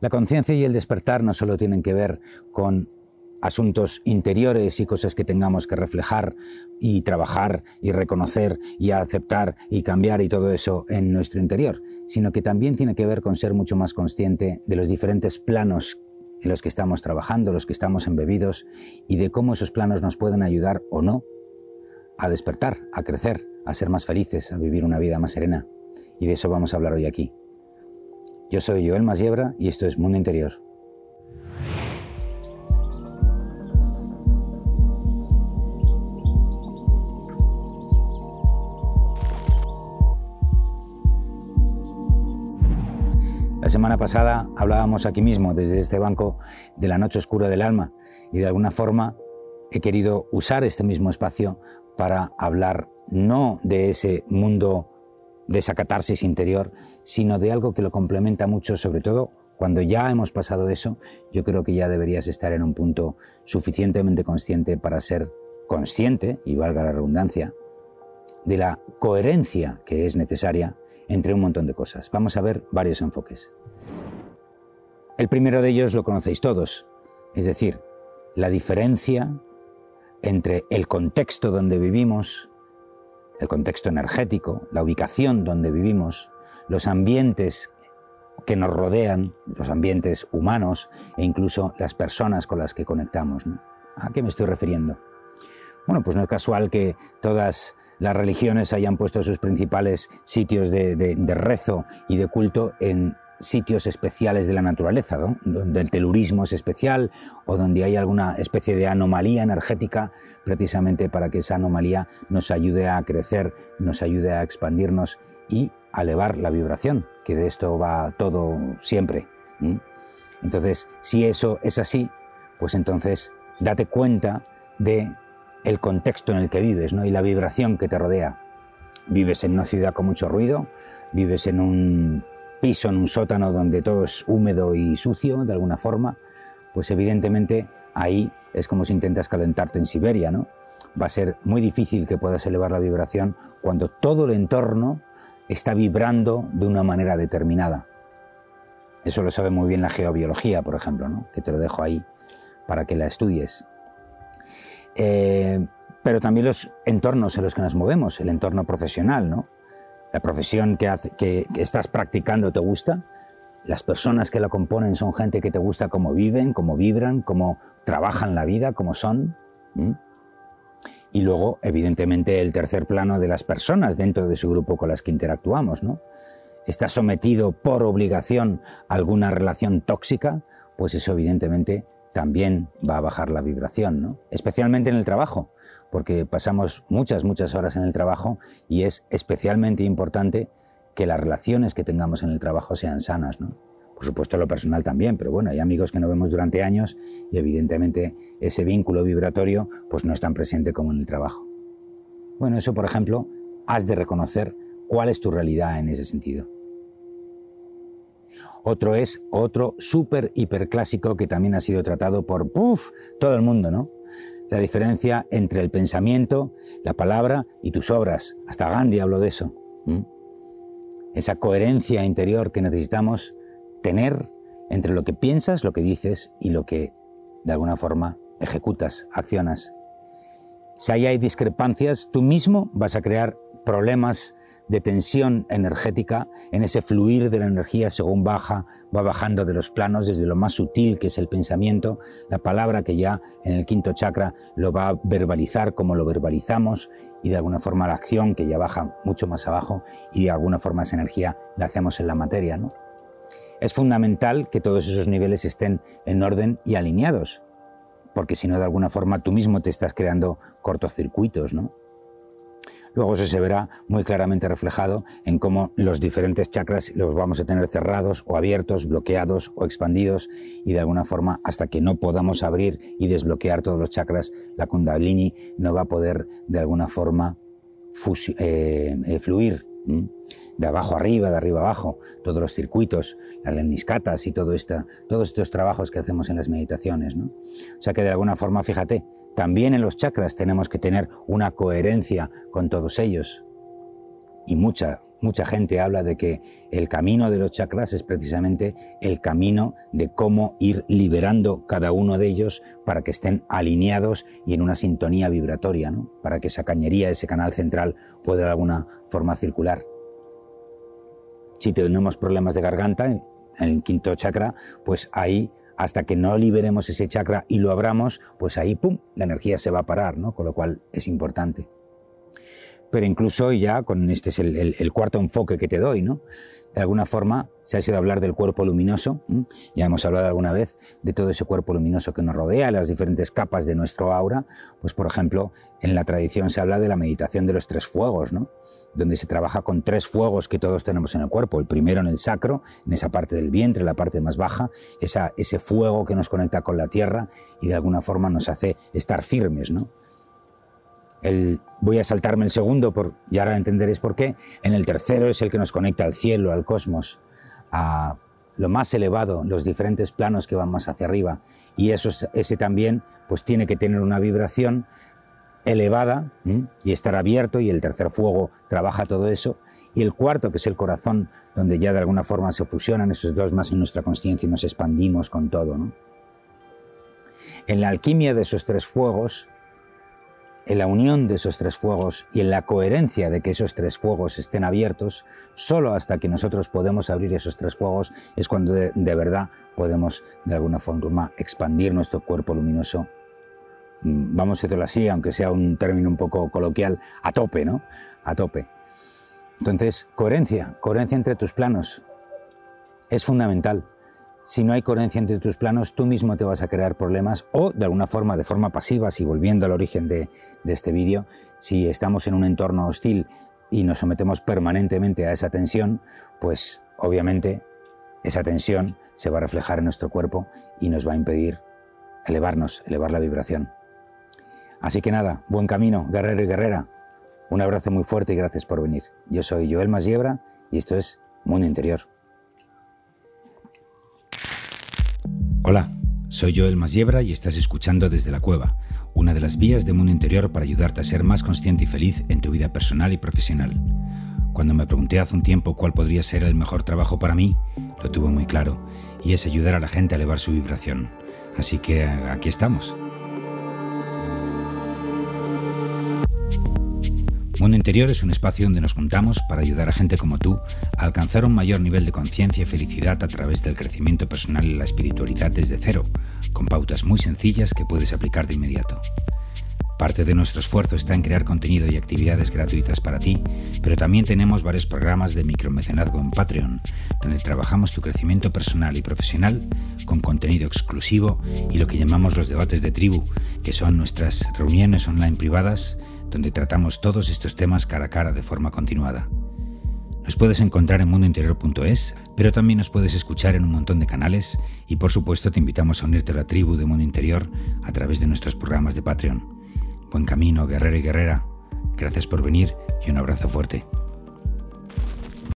La conciencia y el despertar no solo tienen que ver con asuntos interiores y cosas que tengamos que reflejar y trabajar y reconocer y aceptar y cambiar y todo eso en nuestro interior, sino que también tiene que ver con ser mucho más consciente de los diferentes planos en los que estamos trabajando, los que estamos embebidos y de cómo esos planos nos pueden ayudar o no a despertar, a crecer, a ser más felices, a vivir una vida más serena. Y de eso vamos a hablar hoy aquí. Yo soy Joel Masiebra y esto es Mundo Interior. La semana pasada hablábamos aquí mismo, desde este banco, de la noche oscura del alma y de alguna forma he querido usar este mismo espacio para hablar no de ese mundo de interior, sino de algo que lo complementa mucho, sobre todo cuando ya hemos pasado eso, yo creo que ya deberías estar en un punto suficientemente consciente para ser consciente, y valga la redundancia, de la coherencia que es necesaria entre un montón de cosas. Vamos a ver varios enfoques. El primero de ellos lo conocéis todos, es decir, la diferencia entre el contexto donde vivimos, el contexto energético, la ubicación donde vivimos, los ambientes que nos rodean, los ambientes humanos e incluso las personas con las que conectamos. ¿A qué me estoy refiriendo? Bueno, pues no es casual que todas las religiones hayan puesto sus principales sitios de, de rezo y de culto en sitios especiales de la naturaleza, donde el telurismo es especial o donde hay alguna especie de anomalía energética, precisamente para que esa anomalía nos ayude a crecer, nos ayude a expandirnos y a elevar la vibración, que de esto va todo siempre. Entonces, si eso es así, pues entonces date cuenta de el contexto en el que vives ¿no? y la vibración que te rodea. Vives en una ciudad con mucho ruido, vives en un piso, en un sótano donde todo es húmedo y sucio de alguna forma, pues evidentemente ahí es como si intentas calentarte en Siberia, ¿no? Va a ser muy difícil que puedas elevar la vibración cuando todo el entorno está vibrando de una manera determinada. Eso lo sabe muy bien la geobiología, por ejemplo, ¿no? que te lo dejo ahí para que la estudies. Eh, pero también los entornos en los que nos movemos, el entorno profesional, ¿no? La profesión que, estás practicando te gusta, las personas que la componen son gente que te gusta cómo viven, cómo vibran, cómo trabajan la vida, cómo son. Y luego, evidentemente, el tercer plano de las personas dentro de su grupo con las que interactuamos. ¿no? Está sometido por obligación a alguna relación tóxica, pues eso evidentemente también va a bajar la vibración, ¿no? especialmente en el trabajo, porque pasamos muchas, muchas horas en el trabajo y es especialmente importante que las relaciones que tengamos en el trabajo sean sanas. ¿no? Por supuesto lo personal también, pero bueno, hay amigos que no vemos durante años y evidentemente ese vínculo vibratorio pues no es tan presente como en el trabajo. Bueno, eso por ejemplo, has de reconocer cuál es tu realidad en ese sentido. Otro es otro súper hiperclásico que también ha sido tratado por todo el mundo, ¿no? La diferencia entre el pensamiento, la palabra y tus obras. Hasta Gandhi habló de eso. Esa coherencia interior que necesitamos tener entre lo que piensas, lo que dices y lo que de alguna forma ejecutas, accionas. Si ahí hay discrepancias, tú mismo vas a crear problemas de tensión energética en ese fluir de la energía según baja, va bajando de los planos desde lo más sutil que es el pensamiento, la palabra que ya en el quinto chakra lo va a verbalizar como lo verbalizamos y de alguna forma la acción que ya baja mucho más abajo y de alguna forma esa energía la hacemos en la materia. ¿no? Es fundamental que todos esos niveles estén en orden y alineados, porque si no de alguna forma tú mismo te estás creando cortocircuitos, ¿no? Luego eso se verá muy claramente reflejado en cómo los diferentes chakras los vamos a tener cerrados o abiertos, bloqueados o expandidos y de alguna forma hasta que no podamos abrir y desbloquear todos los chakras, la kundalini no va a poder de alguna forma eh, eh, fluir de abajo arriba, de arriba abajo, todos los circuitos, las lemniscatas y todo todos estos trabajos que hacemos en las meditaciones. ¿no? O sea que de alguna forma, fíjate, también en los chakras tenemos que tener una coherencia con todos ellos y mucha mucha gente habla de que el camino de los chakras es precisamente el camino de cómo ir liberando cada uno de ellos para que estén alineados y en una sintonía vibratoria, ¿no? para que esa cañería, ese canal central pueda de alguna forma circular. Si tenemos problemas de garganta, en el quinto chakra, pues ahí hasta que no liberemos ese chakra y lo abramos, pues ahí, ¡pum!, la energía se va a parar, ¿no? Con lo cual es importante pero incluso ya con este es el, cuarto enfoque que te doy, ¿no? De alguna forma se ha sido hablar del cuerpo luminoso, ya hemos hablado alguna vez de todo ese cuerpo luminoso que nos rodea, las diferentes capas de nuestro aura, pues por ejemplo, en la tradición se habla de la meditación de los tres fuegos, ¿no? Donde se trabaja con tres fuegos que todos tenemos en el cuerpo, el primero en el sacro, en esa parte del vientre, la parte más baja, esa, ese fuego que nos conecta con la tierra y de alguna forma nos hace estar firmes, ¿no? Voy a saltarme el segundo, por, y ahora entenderéis por qué. En el tercero es el que nos conecta al cielo, al cosmos, a lo más elevado, los diferentes planos que van más hacia arriba. Y eso, ese también pues tiene que tener una vibración elevada y estar abierto y el tercer fuego trabaja todo eso y el cuarto que es el corazón donde ya de alguna forma se fusionan esos dos más en nuestra conciencia y nos expandimos con todo en la alquimia de esos tres fuegos en la unión de esos tres fuegos y en la coherencia de que esos tres fuegos estén abiertos, solo hasta que nosotros podemos abrir esos tres fuegos es cuando de, verdad podemos de alguna forma expandir nuestro cuerpo luminoso. Mm, vamos a decirlo así, aunque sea un término un poco coloquial, a tope, ¿no? A tope. Entonces, coherencia, coherencia entre tus planos. Es fundamental si no hay coherencia entre tus planos, tú mismo te vas a crear problemas o de alguna forma, de forma pasiva, si volviendo al origen de, este vídeo, si estamos en un entorno hostil y nos sometemos permanentemente a esa tensión, pues obviamente esa tensión se va a reflejar en nuestro cuerpo y nos va a impedir elevarnos, elevar la vibración. Así que nada, buen camino, guerrero y guerrera. Un abrazo muy fuerte y gracias por venir. Yo soy Joel Masiebra y esto es Mundo Interior. Hola, soy Joel Masiebra y estás escuchando Desde la Cueva, una de las vías de mundo interior para ayudarte a ser más consciente y feliz en tu vida personal y profesional. Cuando me pregunté hace un tiempo cuál podría ser el mejor trabajo para mí, lo tuve muy claro, y es ayudar a la gente a elevar su vibración. Así que aquí estamos. Mundo Interior es un espacio donde nos juntamos para ayudar a gente como tú a alcanzar un mayor nivel de conciencia y felicidad a través del crecimiento personal y la espiritualidad desde cero, con pautas muy sencillas que puedes aplicar de inmediato. Parte de nuestro esfuerzo está en crear contenido y actividades gratuitas para ti, pero también tenemos varios programas de micromecenazgo en Patreon, donde trabajamos tu crecimiento personal y profesional con contenido exclusivo y lo que llamamos los debates de tribu, que son nuestras reuniones online privadas donde tratamos todos estos temas cara a cara de forma continuada. Nos puedes encontrar en mundointerior.es, pero también nos puedes escuchar en un montón de canales y por supuesto te invitamos a unirte a la tribu de Mundo Interior a través de nuestros programas de Patreon. Buen camino, guerrero y guerrera. Gracias por venir y un abrazo fuerte.